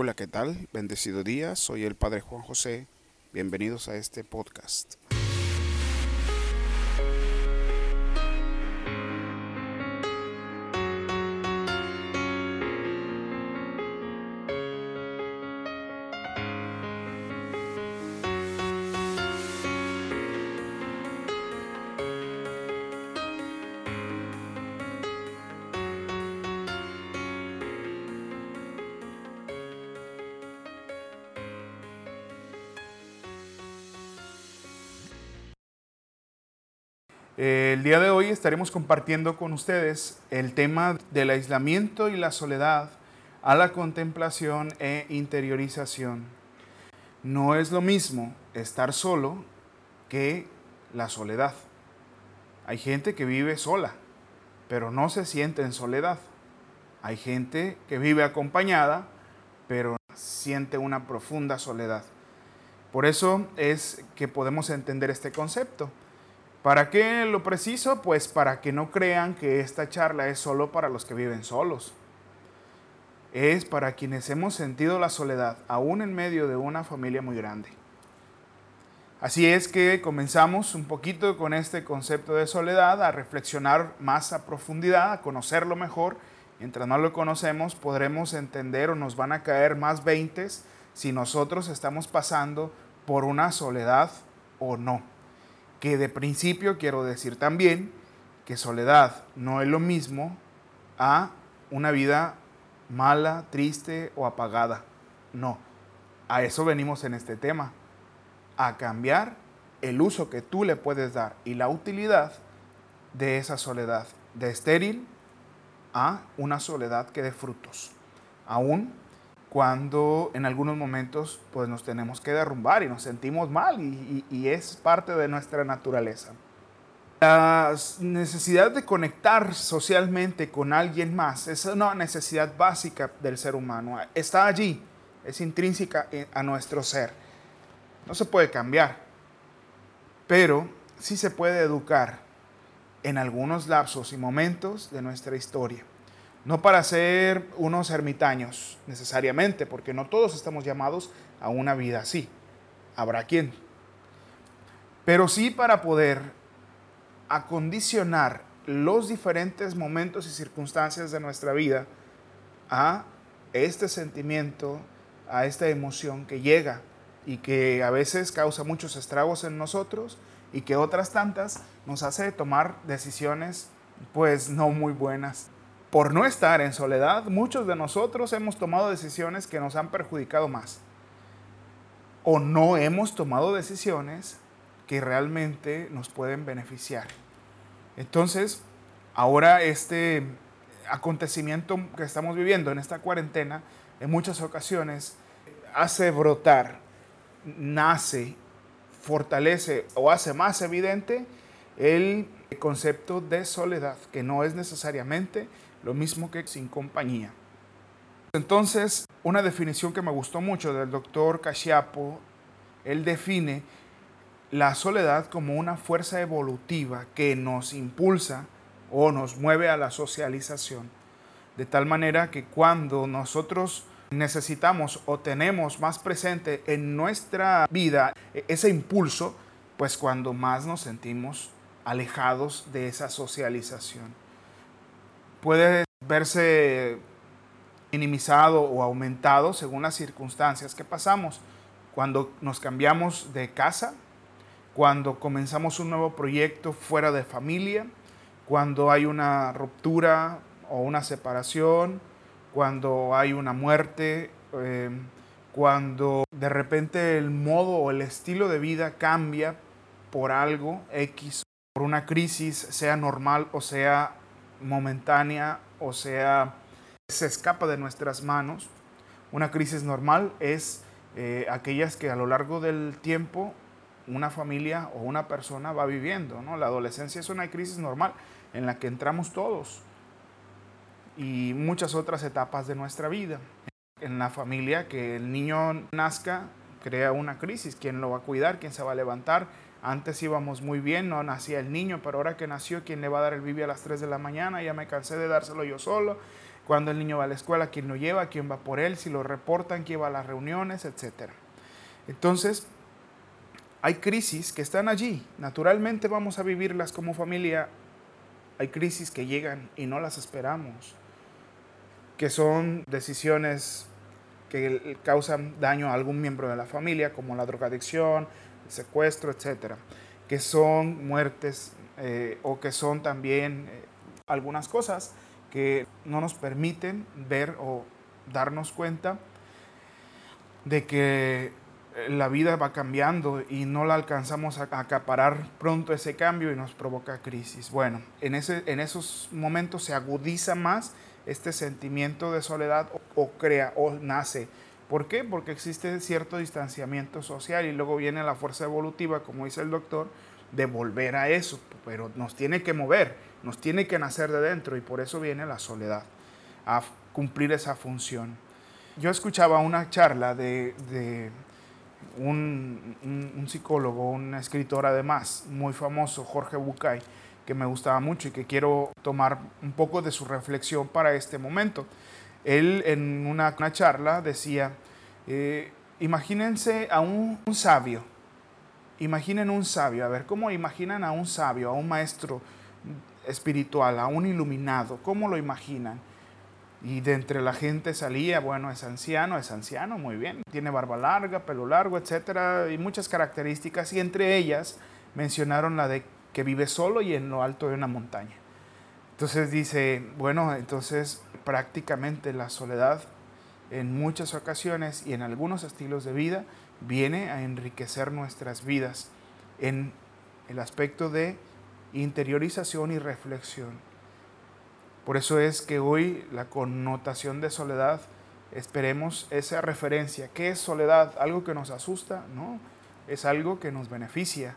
Hola, ¿qué tal? Bendecido día, soy el Padre Juan José. Bienvenidos a este podcast. Día de hoy estaremos compartiendo con ustedes el tema del aislamiento y la soledad a la contemplación e interiorización. No es lo mismo estar solo que la soledad. Hay gente que vive sola, pero no se siente en soledad. Hay gente que vive acompañada, pero siente una profunda soledad. Por eso es que podemos entender este concepto. ¿Para qué lo preciso? Pues para que no crean que esta charla es solo para los que viven solos. Es para quienes hemos sentido la soledad, aún en medio de una familia muy grande. Así es que comenzamos un poquito con este concepto de soledad, a reflexionar más a profundidad, a conocerlo mejor. Mientras no lo conocemos, podremos entender o nos van a caer más veintes si nosotros estamos pasando por una soledad o no que de principio quiero decir también que soledad no es lo mismo a una vida mala, triste o apagada. No, a eso venimos en este tema, a cambiar el uso que tú le puedes dar y la utilidad de esa soledad, de estéril a una soledad que dé frutos, aún cuando en algunos momentos pues nos tenemos que derrumbar y nos sentimos mal y, es parte de nuestra naturaleza. La necesidad de conectar socialmente con alguien más es una necesidad básica del ser humano. Está allí, es intrínseca a nuestro ser. No se puede cambiar, pero sí se puede educar en algunos lapsos y momentos de nuestra historia. No para ser unos ermitaños necesariamente, porque no todos estamos llamados a una vida así. Habrá quien. Pero sí para poder acondicionar los diferentes momentos y circunstancias de nuestra vida a este sentimiento, a esta emoción que llega y que a veces causa muchos estragos en nosotros y que otras tantas nos hace tomar decisiones pues no muy buenas por no estar en soledad, muchos de nosotros hemos tomado decisiones que nos han perjudicado más. O no hemos tomado decisiones que realmente nos pueden beneficiar. Entonces, ahora este acontecimiento que estamos viviendo en esta cuarentena, en muchas ocasiones, hace brotar, nace, fortalece o hace más evidente el concepto de soledad, que no es necesariamente lo mismo que sin compañía. Entonces, una definición que me gustó mucho del doctor Cachiapo, él define la soledad como una fuerza evolutiva que nos impulsa o nos mueve a la socialización. De tal manera que cuando nosotros necesitamos o tenemos más presente en nuestra vida ese impulso, pues cuando más nos sentimos alejados de esa socialización puede verse minimizado o aumentado según las circunstancias que pasamos. Cuando nos cambiamos de casa, cuando comenzamos un nuevo proyecto fuera de familia, cuando hay una ruptura o una separación, cuando hay una muerte, eh, cuando de repente el modo o el estilo de vida cambia por algo X, por una crisis, sea normal o sea momentánea, o sea, se escapa de nuestras manos. Una crisis normal es eh, aquellas que a lo largo del tiempo una familia o una persona va viviendo. ¿no? La adolescencia es una crisis normal en la que entramos todos y muchas otras etapas de nuestra vida. En la familia, que el niño nazca, crea una crisis. ¿Quién lo va a cuidar? ¿Quién se va a levantar? Antes íbamos muy bien, no nacía el niño, pero ahora que nació, ¿quién le va a dar el bibi a las 3 de la mañana? Ya me cansé de dárselo yo solo. cuando el niño va a la escuela, quién lo lleva, quién va por él, si lo reportan, quién va a las reuniones, etc. Entonces, hay crisis que están allí. Naturalmente vamos a vivirlas como familia. Hay crisis que llegan y no las esperamos, que son decisiones que causan daño a algún miembro de la familia, como la drogadicción, secuestro, etc. Que son muertes eh, o que son también eh, algunas cosas que no nos permiten ver o darnos cuenta de que eh, la vida va cambiando y no la alcanzamos a acaparar pronto ese cambio y nos provoca crisis. Bueno, en, ese, en esos momentos se agudiza más este sentimiento de soledad o, crea o nace. ¿Por qué? Porque existe cierto distanciamiento social y luego viene la fuerza evolutiva, como dice el doctor, de volver a eso, pero nos tiene que mover, nos tiene que nacer de dentro y por eso viene la soledad, a cumplir esa función. Yo escuchaba una charla de, un, psicólogo, un escritor además muy famoso, Jorge Bucay, que me gustaba mucho y que quiero tomar un poco de su reflexión para este momento. Él en una, charla decía, eh, imagínense a un, un sabio, imaginen un sabio, a ver, ¿cómo imaginan a un sabio, a un maestro espiritual, a un iluminado? ¿Cómo lo imaginan? Y de entre la gente salía, bueno, es anciano, es anciano, muy bien, tiene barba larga, pelo largo, etcétera, y muchas características, y entre ellas mencionaron la de que vive solo y en lo alto de una montaña. Entonces dice, bueno, entonces prácticamente la soledad en muchas ocasiones y en algunos estilos de vida viene a enriquecer nuestras vidas en el aspecto de interiorización y reflexión. Por eso es que hoy la connotación de soledad, esperemos esa referencia. ¿Qué es soledad? ¿Algo que nos asusta? No, es algo que nos beneficia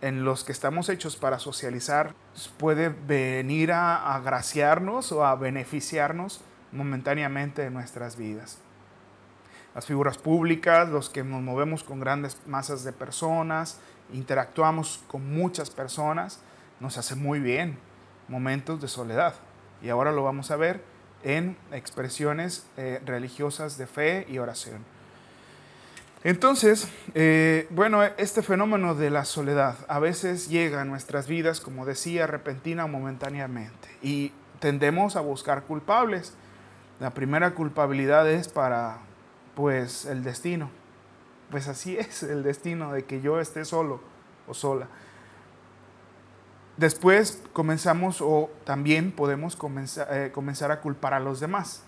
en los que estamos hechos para socializar puede venir a agraciarnos o a beneficiarnos momentáneamente de nuestras vidas. Las figuras públicas, los que nos movemos con grandes masas de personas, interactuamos con muchas personas, nos hace muy bien momentos de soledad. Y ahora lo vamos a ver en expresiones eh, religiosas de fe y oración. Entonces, eh, bueno, este fenómeno de la soledad a veces llega a nuestras vidas, como decía, repentina o momentáneamente, y tendemos a buscar culpables. La primera culpabilidad es para, pues, el destino. Pues así es el destino de que yo esté solo o sola. Después comenzamos o también podemos comenzar, eh, comenzar a culpar a los demás.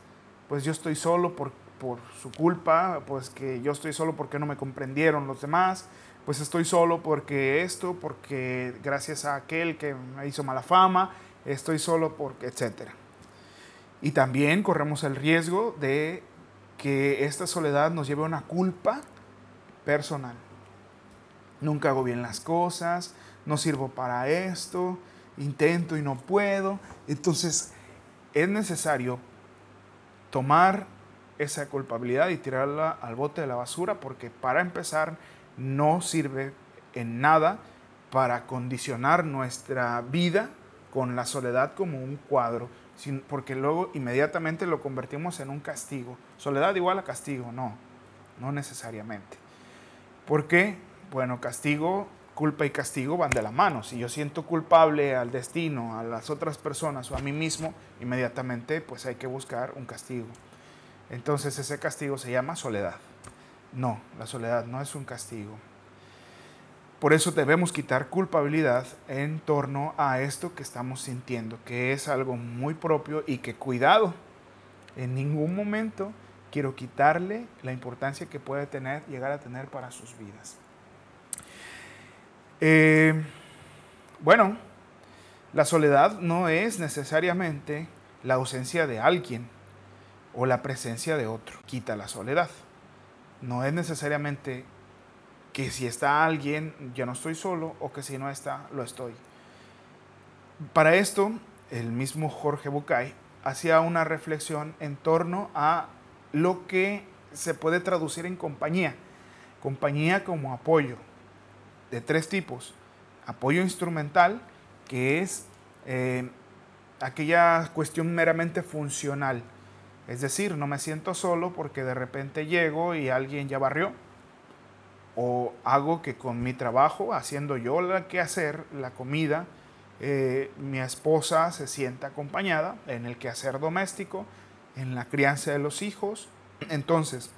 Pues yo estoy solo por, por su culpa, pues que yo estoy solo porque no me comprendieron los demás, pues estoy solo porque esto, porque gracias a aquel que me hizo mala fama, estoy solo porque, etc. Y también corremos el riesgo de que esta soledad nos lleve una culpa personal. Nunca hago bien las cosas, no sirvo para esto, intento y no puedo. Entonces es necesario tomar esa culpabilidad y tirarla al bote de la basura porque para empezar no sirve en nada para condicionar nuestra vida con la soledad como un cuadro, porque luego inmediatamente lo convertimos en un castigo. Soledad igual a castigo, no, no necesariamente. ¿Por qué? Bueno, castigo, culpa y castigo van de la mano. Si yo siento culpable al destino, a las otras personas o a mí mismo, inmediatamente pues hay que buscar un castigo. Entonces ese castigo se llama soledad. No, la soledad no es un castigo. Por eso debemos quitar culpabilidad en torno a esto que estamos sintiendo, que es algo muy propio y que cuidado, en ningún momento quiero quitarle la importancia que puede tener, llegar a tener para sus vidas. Eh, bueno, la soledad no es necesariamente la ausencia de alguien o la presencia de otro. Quita la soledad. No es necesariamente que si está alguien, yo no estoy solo, o que si no está, lo estoy. Para esto, el mismo Jorge Bucay hacía una reflexión en torno a lo que se puede traducir en compañía. Compañía como apoyo, de tres tipos. Apoyo instrumental, que es eh, aquella cuestión meramente funcional, Es decir, no me siento solo porque de repente llego y alguien ya barrió. O hago que con mi trabajo, haciendo yo la que hacer, la comida, eh, mi esposa se sienta acompañada en el quehacer doméstico, en la crianza de los hijos. Entonces,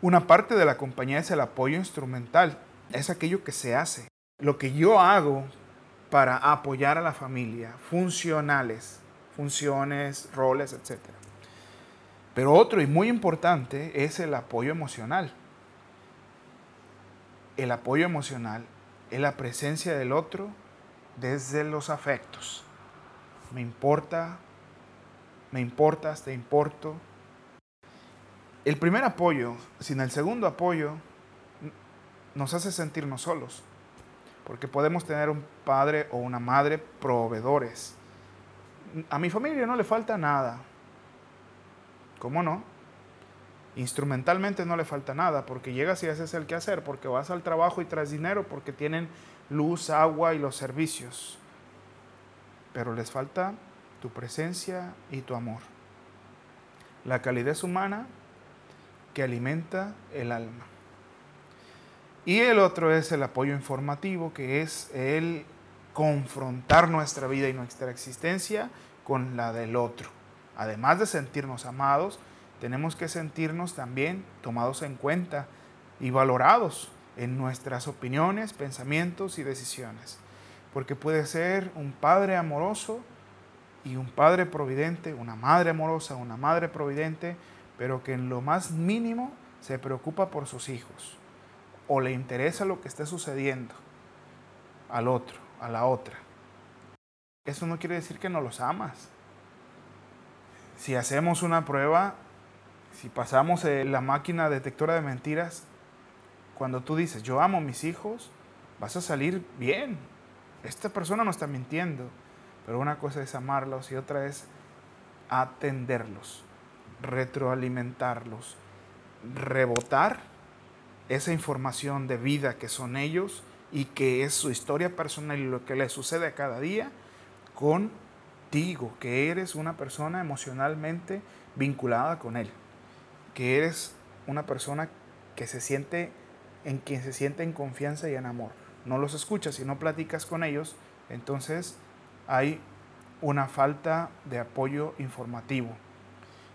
una parte de la compañía es el apoyo instrumental, es aquello que se hace. Lo que yo hago para apoyar a la familia, funcionales, funciones, roles, etc. Pero otro y muy importante es el apoyo emocional. El apoyo emocional es la presencia del otro desde los afectos. Me importa, me importas, te importo. El primer apoyo, sin el segundo apoyo, nos hace sentirnos solos. Porque podemos tener un padre o una madre proveedores. A mi familia no le falta nada. ¿Cómo no? Instrumentalmente no le falta nada, porque llegas y haces el quehacer, porque vas al trabajo y traes dinero, porque tienen luz, agua y los servicios. Pero les falta tu presencia y tu amor. La calidez humana que alimenta el alma. Y el otro es el apoyo informativo, que es el confrontar nuestra vida y nuestra existencia con la del otro. Además de sentirnos amados, tenemos que sentirnos también tomados en cuenta y valorados en nuestras opiniones, pensamientos y decisiones. Porque puede ser un padre amoroso y un padre providente, una madre amorosa, una madre providente, pero que en lo más mínimo se preocupa por sus hijos o le interesa lo que esté sucediendo al otro, a la otra. Eso no quiere decir que no los amas. Si hacemos una prueba, si pasamos eh, la máquina detectora de mentiras, cuando tú dices, yo amo a mis hijos, vas a salir bien. Esta persona no está mintiendo, pero una cosa es amarlos y otra es atenderlos, retroalimentarlos, rebotar esa información de vida que son ellos y que es su historia personal y lo que les sucede a cada día contigo, que eres una persona emocionalmente vinculada con él, que eres una persona que se siente en quien se siente en confianza y en amor. No los escuchas y no platicas con ellos, entonces hay una falta de apoyo informativo.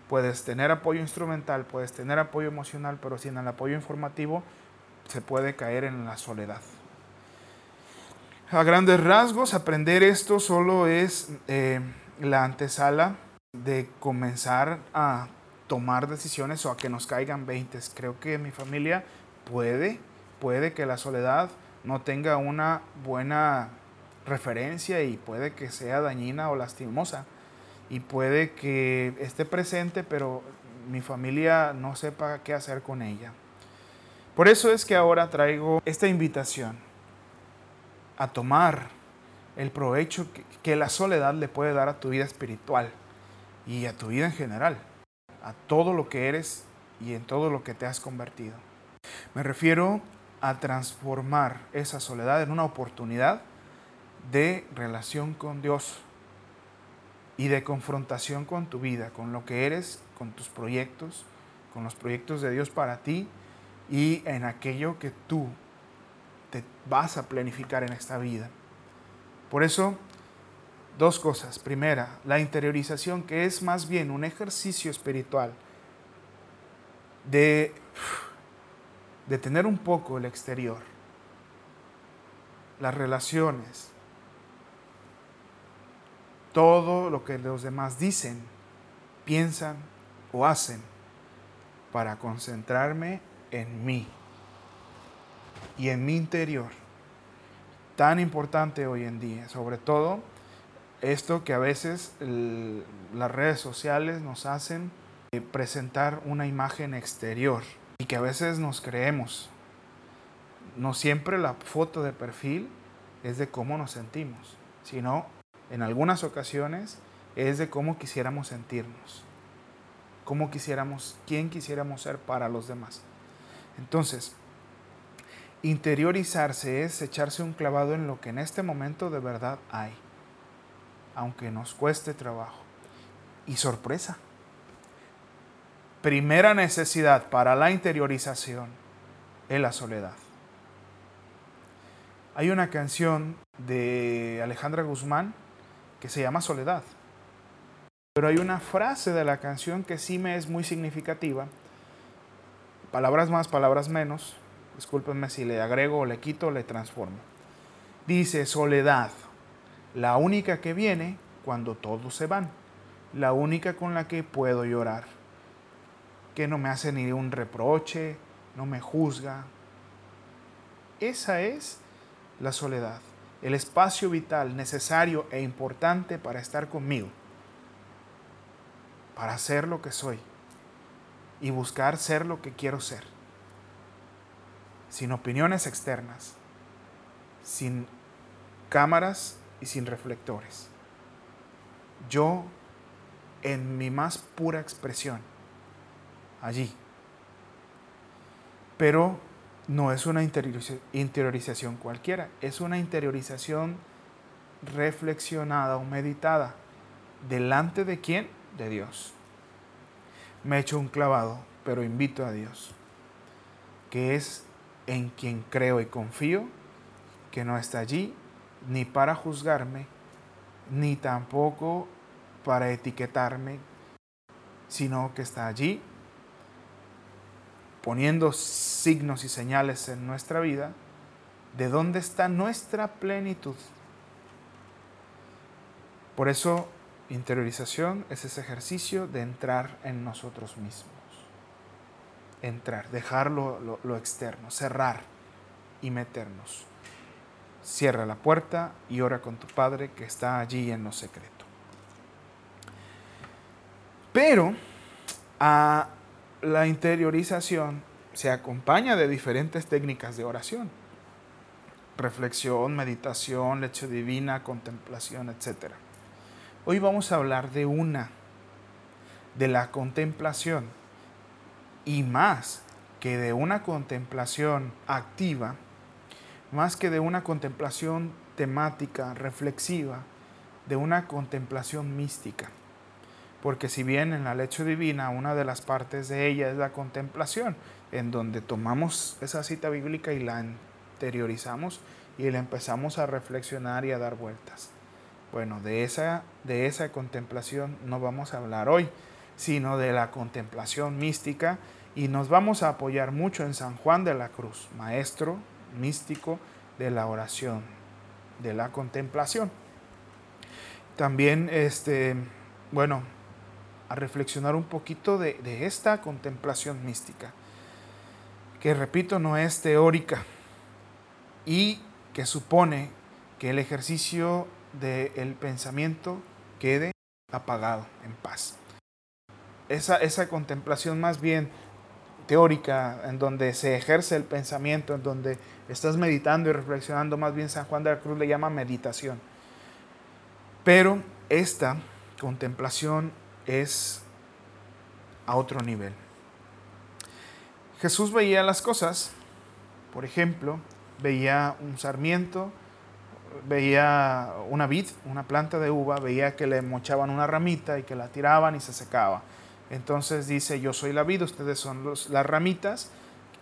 Puedes tener apoyo instrumental, puedes tener apoyo emocional, pero sin el apoyo informativo se puede caer en la soledad. A grandes rasgos, aprender esto solo es eh, la antesala de comenzar a tomar decisiones o a que nos caigan veintes. Creo que mi familia puede, puede que la soledad no tenga una buena referencia y puede que sea dañina o lastimosa. Y puede que esté presente, pero mi familia no sepa qué hacer con ella. Por eso es que ahora traigo esta invitación a tomar el provecho que, la soledad le puede dar a tu vida espiritual y a tu vida en general, a todo lo que eres y en todo lo que te has convertido. Me refiero a transformar esa soledad en una oportunidad de relación con Dios y de confrontación con tu vida, con lo que eres, con tus proyectos, con los proyectos de Dios para ti y en aquello que tú te vas a planificar en esta vida. Por eso, dos cosas. Primera, la interiorización, que es más bien un ejercicio espiritual de de tener un poco el exterior, las relaciones, todo lo que los demás dicen, piensan o hacen para concentrarme en mí y en mi interior. Tan importante hoy en día, sobre todo esto que a veces las redes sociales nos hacen eh, presentar una imagen exterior y que a veces nos creemos. No siempre la foto de perfil es de cómo nos sentimos, sino en algunas ocasiones es de cómo quisiéramos sentirnos, cómo quisiéramos, quién quisiéramos ser para los demás. Entonces, interiorizarse es echarse un clavado en lo que en este momento de verdad hay, aunque nos cueste trabajo. Y sorpresa, primera necesidad para la interiorización es la soledad. Hay una canción de Alejandra Guzmán que se llama Soledad. Pero hay una frase de la canción que sí me es muy significativa. Palabras más, palabras menos. Discúlpenme si le agrego le quito le transformo. Dice, soledad, la única que viene cuando todos se van, la única con la que puedo llorar, que no me hace ni un reproche, no me juzga. Esa es la soledad, el espacio vital necesario e importante para estar conmigo, para ser lo que soy y buscar ser lo que quiero ser, sin opiniones externas, sin cámaras y sin reflectores. Yo en mi más pura expresión, allí. Pero no es una interiorización cualquiera, es una interiorización reflexionada o meditada. ¿Delante de quién? De Dios. Me echo un clavado, pero invito a Dios, que es en quien creo y confío, que no está allí ni para juzgarme, ni tampoco para etiquetarme, sino que está allí poniendo signos y señales en nuestra vida de dónde está nuestra plenitud. Por eso, interiorización es ese ejercicio de entrar en nosotros mismos. Entrar, dejar lo, externo, cerrar y meternos. Cierra la puerta y ora con tu Padre que está allí en lo secreto. Pero a la interiorización se acompaña de diferentes técnicas de oración. Reflexión, meditación, leche divina, contemplación, etc. Hoy vamos a hablar de una, de la contemplación. Y más que de una contemplación activa, más que de una contemplación temática, reflexiva, de una contemplación mística. Porque si bien en la leche divina una de las partes de ella es la contemplación, en donde tomamos esa cita bíblica y la interiorizamos y la empezamos a reflexionar y a dar vueltas. Bueno, de esa, de esa contemplación no vamos a hablar hoy, sino de la contemplación mística y nos vamos a apoyar mucho en San Juan de la Cruz, maestro místico de la oración, de la contemplación. También, este, bueno, a reflexionar un poquito de, esta contemplación mística, que repito, no es teórica y que supone que el ejercicio del pensamiento quede apagado, en paz. Esa, esa contemplación más bien teórica, en donde se ejerce el pensamiento, en donde estás meditando y reflexionando, más bien San Juan de la Cruz le llama meditación. Pero esta contemplación es a otro nivel. Jesús veía las cosas, por ejemplo, veía un sarmiento, veía una vid, una planta de uva, veía que le mochaban una ramita y que la tiraban y se secaba. Entonces dice, yo soy la vid, ustedes son las ramitas,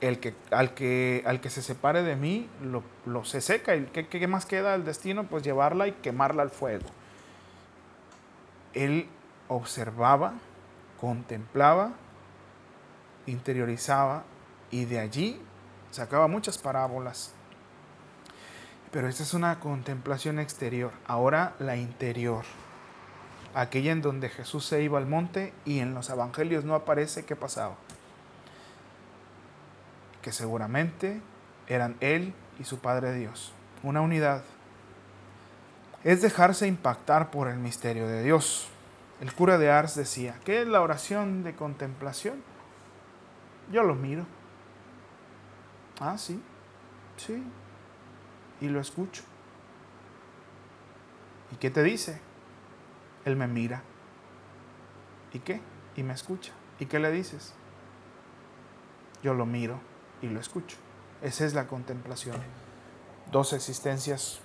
el que, al, que, al que se separe de mí lo, se seca. ¿Y qué, más queda el destino? Pues llevarla y quemarla al fuego. Él observaba, contemplaba, interiorizaba y de allí sacaba muchas parábolas. Pero esta es una contemplación exterior. Ahora la interior. Aquella en donde Jesús se iba al monte y en los evangelios no aparece qué pasaba. Que seguramente eran Él y su Padre Dios. Una unidad. Es dejarse impactar por el misterio de Dios. El cura de Ars decía, ¿qué es la oración de contemplación? Yo lo miro. Ah, sí, sí. Y lo escucho. ¿Y qué te dice? Él me mira. ¿Y qué? Y me escucha. ¿Y qué le dices? Yo lo miro y lo escucho. Esa es la contemplación. Dos existencias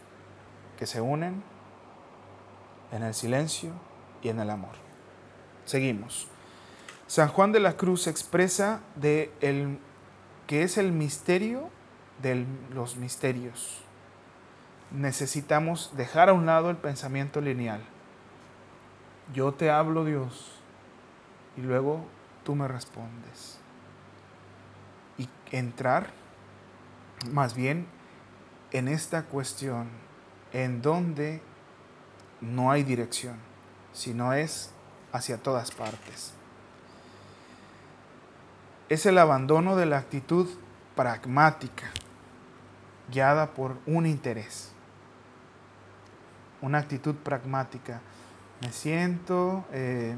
que se unen en el silencio y en el amor. Seguimos. San Juan de la Cruz expresa de el, que es el misterio de los misterios. Necesitamos dejar a un lado el pensamiento lineal. Yo te hablo Dios y luego tú me respondes. Y entrar más bien en esta cuestión en donde no hay dirección, sino es hacia todas partes. Es el abandono de la actitud pragmática, guiada por un interés. Una actitud pragmática. Me siento, eh,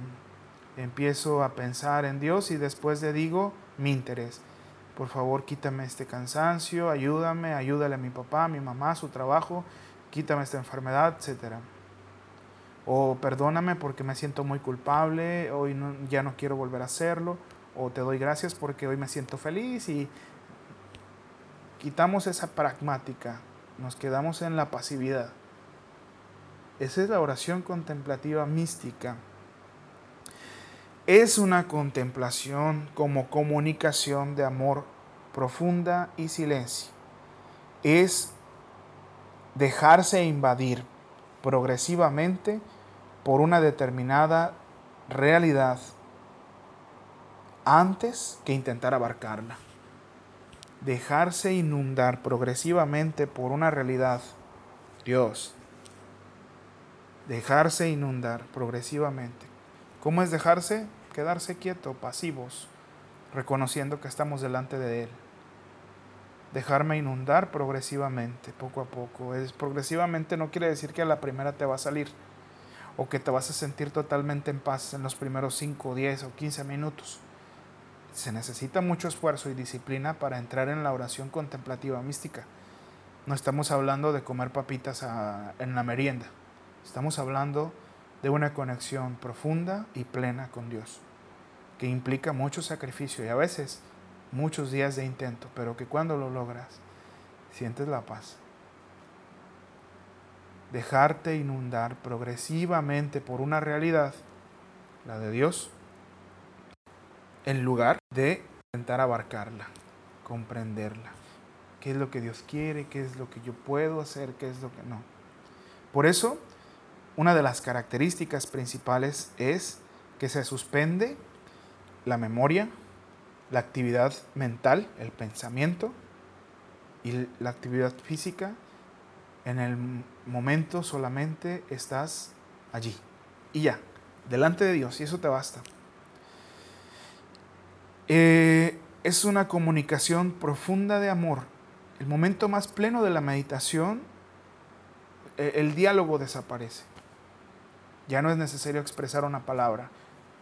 empiezo a pensar en Dios y después le digo mi interés. Por favor, quítame este cansancio, ayúdame, ayúdale a mi papá, a mi mamá, a su trabajo, quítame esta enfermedad, etc. O perdóname porque me siento muy culpable, hoy ya no quiero volver a hacerlo. O te doy gracias porque hoy me siento feliz y quitamos esa pragmática, nos quedamos en la pasividad. Esa es la oración contemplativa mística es una contemplación como comunicación de amor profunda y silencio. Es dejarse invadir progresivamente por una determinada realidad antes que intentar abarcarla. Dejarse inundar progresivamente por una realidad, Dios. Dejarse inundar progresivamente ¿Cómo es dejarse? Quedarse quieto, pasivos, reconociendo que estamos delante de Él. Dejarme inundar progresivamente, poco a poco. Es progresivamente no quiere decir que a la primera te va a salir o que te vas a sentir totalmente en paz en los primeros 5, 10 o 15 minutos. Se necesita mucho esfuerzo y disciplina para entrar en la oración contemplativa mística. No estamos hablando de comer papitas en la merienda. Estamos hablando de una conexión profunda y plena con Dios, que implica mucho sacrificio y a veces muchos días de intento, pero que cuando lo logras, sientes la paz. Dejarte inundar progresivamente por una realidad, la de Dios, en lugar de intentar abarcarla, comprenderla. ¿Qué es lo que Dios quiere? ¿Qué es lo que yo puedo hacer? ¿Qué es lo que no? Por eso, una de las características principales es que se suspende la memoria, la actividad mental, el pensamiento y la actividad física. En el momento solamente estás allí y ya, delante de Dios, y eso te basta. Eh, es una comunicación profunda de amor. El momento más pleno de la meditación, eh, el diálogo desaparece. Ya no es necesario expresar una palabra,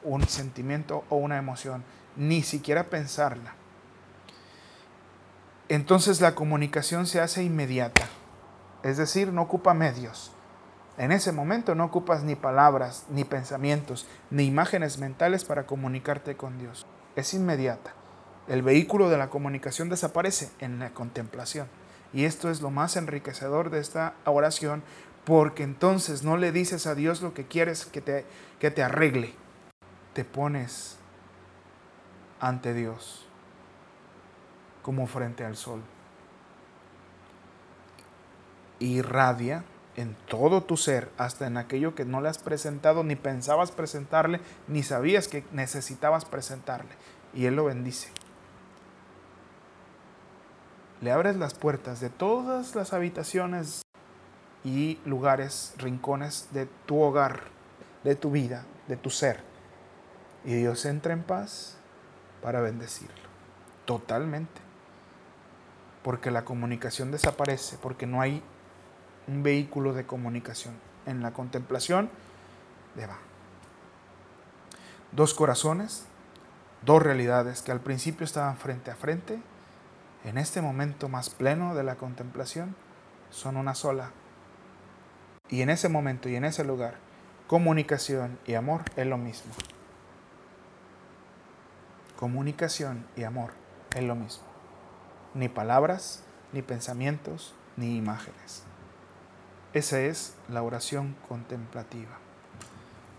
un sentimiento o una emoción, ni siquiera pensarla. Entonces la comunicación se hace inmediata, es decir, no ocupa medios. En ese momento no ocupas ni palabras, ni pensamientos, ni imágenes mentales para comunicarte con Dios. Es inmediata. El vehículo de la comunicación desaparece en la contemplación. Y esto es lo más enriquecedor de esta oración porque entonces no le dices a Dios lo que quieres que te, que te arregle. Te pones ante Dios como frente al sol. Irradia en todo tu ser, hasta en aquello que no le has presentado, ni pensabas presentarle, ni sabías que necesitabas presentarle. Y Él lo bendice. Le abres las puertas de todas las habitaciones y lugares, rincones de tu hogar, de tu vida, de tu ser. Y Dios entra en paz para bendecirlo. Totalmente. Porque la comunicación desaparece, porque no hay un vehículo de comunicación. En la contemplación de va. Dos corazones, dos realidades que al principio estaban frente a frente, en este momento más pleno de la contemplación, son una sola y en ese momento y en ese lugar, comunicación y amor es lo mismo. Comunicación y amor es lo mismo. Ni palabras, ni pensamientos, ni imágenes. Esa es la oración contemplativa.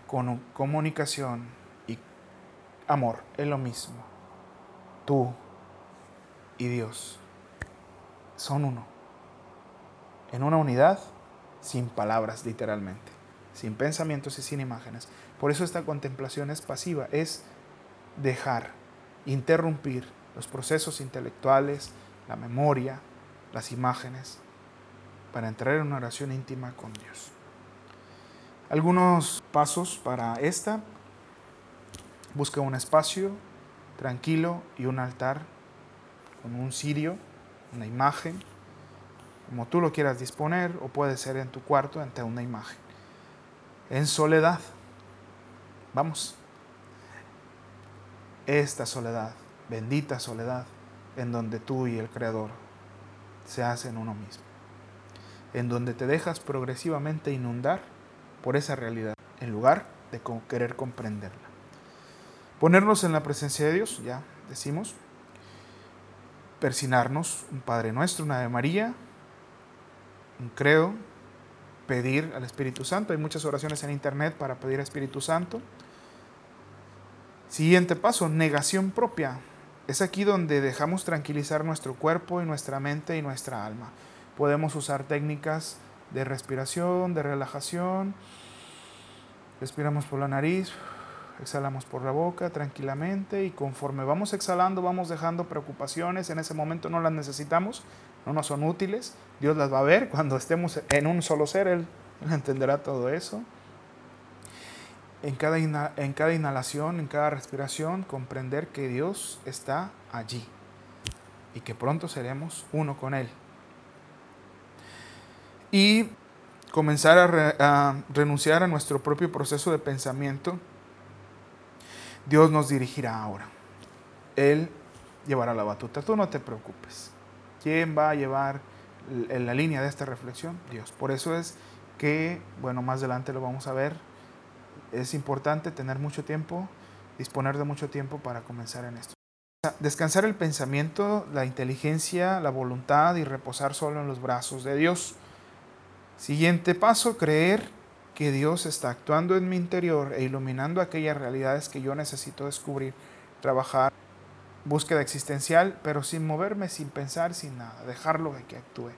Con comunicación y amor, es lo mismo. Tú y Dios son uno. En una unidad sin palabras, literalmente, sin pensamientos y sin imágenes. Por eso esta contemplación es pasiva, es dejar, interrumpir los procesos intelectuales, la memoria, las imágenes, para entrar en una oración íntima con Dios. Algunos pasos para esta. Busca un espacio tranquilo y un altar con un cirio, una imagen, como tú lo quieras disponer, o puede ser en tu cuarto ante una imagen. En soledad. Vamos. Esta soledad, bendita soledad, en donde tú y el Creador se hacen uno mismo. En donde te dejas progresivamente inundar por esa realidad, en lugar de querer comprenderla. Ponernos en la presencia de Dios, ya decimos. Persinarnos, un Padre Nuestro, una Ave María, creo, pedir al Espíritu Santo. Hay muchas oraciones en internet para pedir al Espíritu Santo. Siguiente paso, negación propia. Es aquí donde dejamos tranquilizar nuestro cuerpo y nuestra mente y nuestra alma. Podemos usar técnicas de respiración, de relajación. Respiramos por la nariz, exhalamos por la boca tranquilamente y conforme vamos exhalando vamos dejando preocupaciones. En ese momento no las necesitamos, no nos son útiles. Dios las va a ver cuando estemos en un solo ser, Él, entenderá todo eso. En cada, en cada inhalación, en cada respiración, comprender que Dios está allí y que pronto seremos uno con Él y comenzar a, renunciar a nuestro propio proceso de pensamiento, Dios nos dirigirá ahora. Él llevará la batuta. Tú no te preocupes. ¿Quién va a llevar en la línea de esta reflexión? Dios. Por eso es que, bueno, más adelante lo vamos a ver. Es importante tener mucho tiempo, disponer de mucho tiempo para comenzar en esto. Descansar el pensamiento, la inteligencia, la voluntad y reposar solo en los brazos de Dios. Siguiente paso, creer que Dios está actuando en mi interior e iluminando aquellas realidades que yo necesito descubrir, trabajar, búsqueda existencial, pero sin moverme, sin pensar, sin nada, dejarlo de que actúe.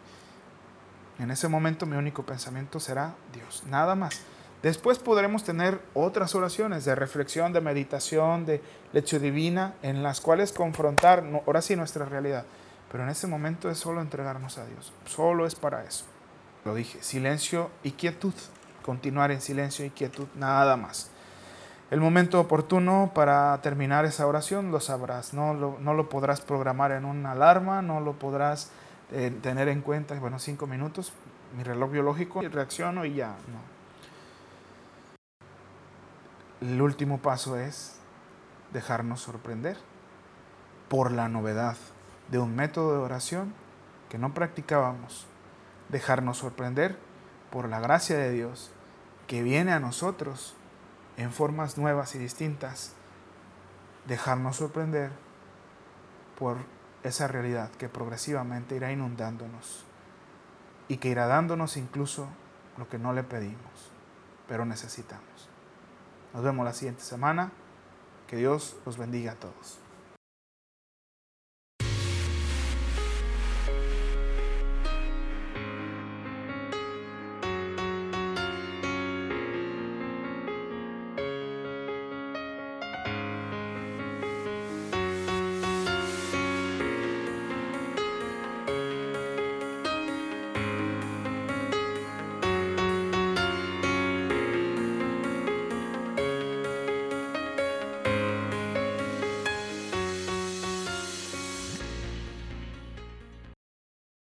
En ese momento mi único pensamiento será Dios, nada más. Después podremos tener otras oraciones de reflexión, de meditación, de leche divina, en las cuales confrontar, ahora sí, nuestra realidad. Pero en ese momento es solo entregarnos a Dios, solo es para eso. Lo dije, silencio y quietud. Continuar en silencio y quietud, nada más. El momento oportuno para terminar esa oración lo sabrás. No lo, no lo podrás programar en una alarma, no lo podrás eh, tener en cuenta, bueno, cinco minutos, mi reloj biológico, y reacciono y ya. No. El último paso es dejarnos sorprender por la novedad de un método de oración que no practicábamos dejarnos sorprender por la gracia de Dios que viene a nosotros en formas nuevas y distintas, dejarnos sorprender por esa realidad que progresivamente irá inundándonos y que irá dándonos incluso lo que no le pedimos, pero necesitamos. Nos vemos la siguiente semana. Que Dios los bendiga a todos.